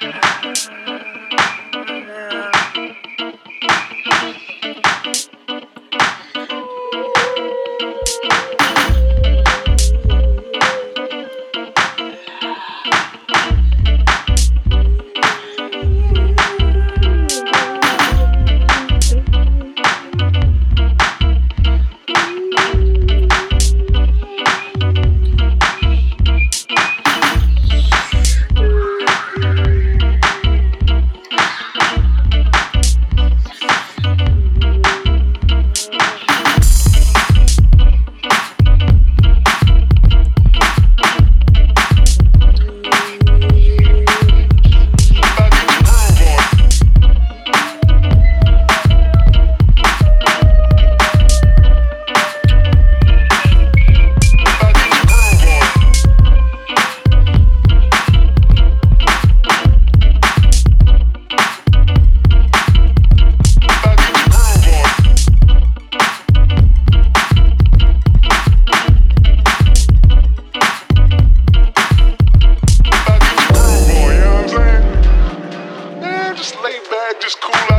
lay back, just cool,